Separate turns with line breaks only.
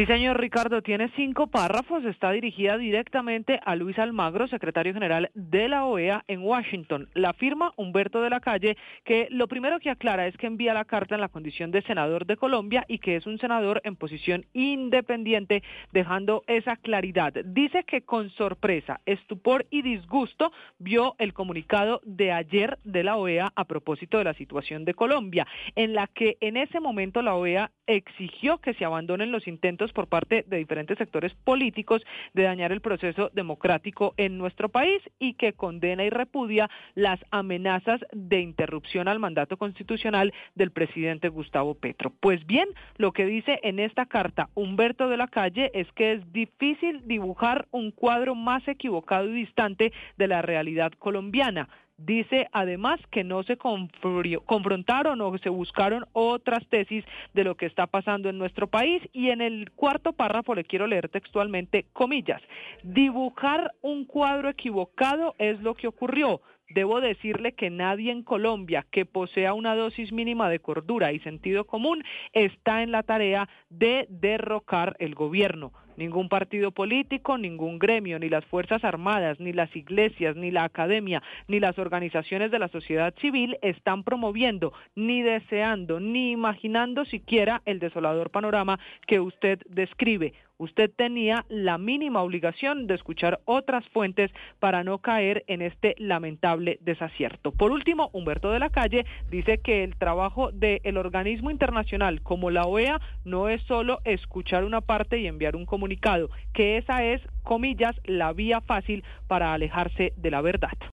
Sí, señor Ricardo, tiene cinco párrafos. Está dirigida directamente a Luis Almagro, secretario general de la OEA en Washington. La firma Humberto de la Calle, que lo primero que aclara es que envía la carta en la condición de senador de Colombia y que es un senador en posición independiente, dejando esa claridad. Dice que con sorpresa, estupor y disgusto vio el comunicado de ayer de la OEA a propósito de la situación de Colombia, en la que en ese momento la OEA exigió que se abandonen los intentos por parte de diferentes sectores políticos de dañar el proceso democrático en nuestro país y que condena y repudia las amenazas de interrupción al mandato constitucional del presidente Gustavo Petro. Pues bien, lo que dice en esta carta Humberto de la Calle es que es difícil dibujar un cuadro más equivocado y distante de la realidad colombiana. Dice además que no se confrontaron o se buscaron otras tesis de lo que está pasando en nuestro país y en el cuarto párrafo le quiero leer textualmente comillas. Dibujar un cuadro equivocado es lo que ocurrió. Debo decirle que nadie en Colombia que posea una dosis mínima de cordura y sentido común está en la tarea de derrocar el gobierno. Ningún partido político, ningún gremio, ni las Fuerzas Armadas, ni las iglesias, ni la academia, ni las organizaciones de la sociedad civil están promoviendo, ni deseando, ni imaginando siquiera el desolador panorama que usted describe. Usted tenía la mínima obligación de escuchar otras fuentes para no caer en este lamentable desacierto. Por último, Humberto de la Calle dice que el trabajo del organismo internacional como la OEA no es solo escuchar una parte y enviar un comunicado, que esa es, comillas, la vía fácil para alejarse de la verdad.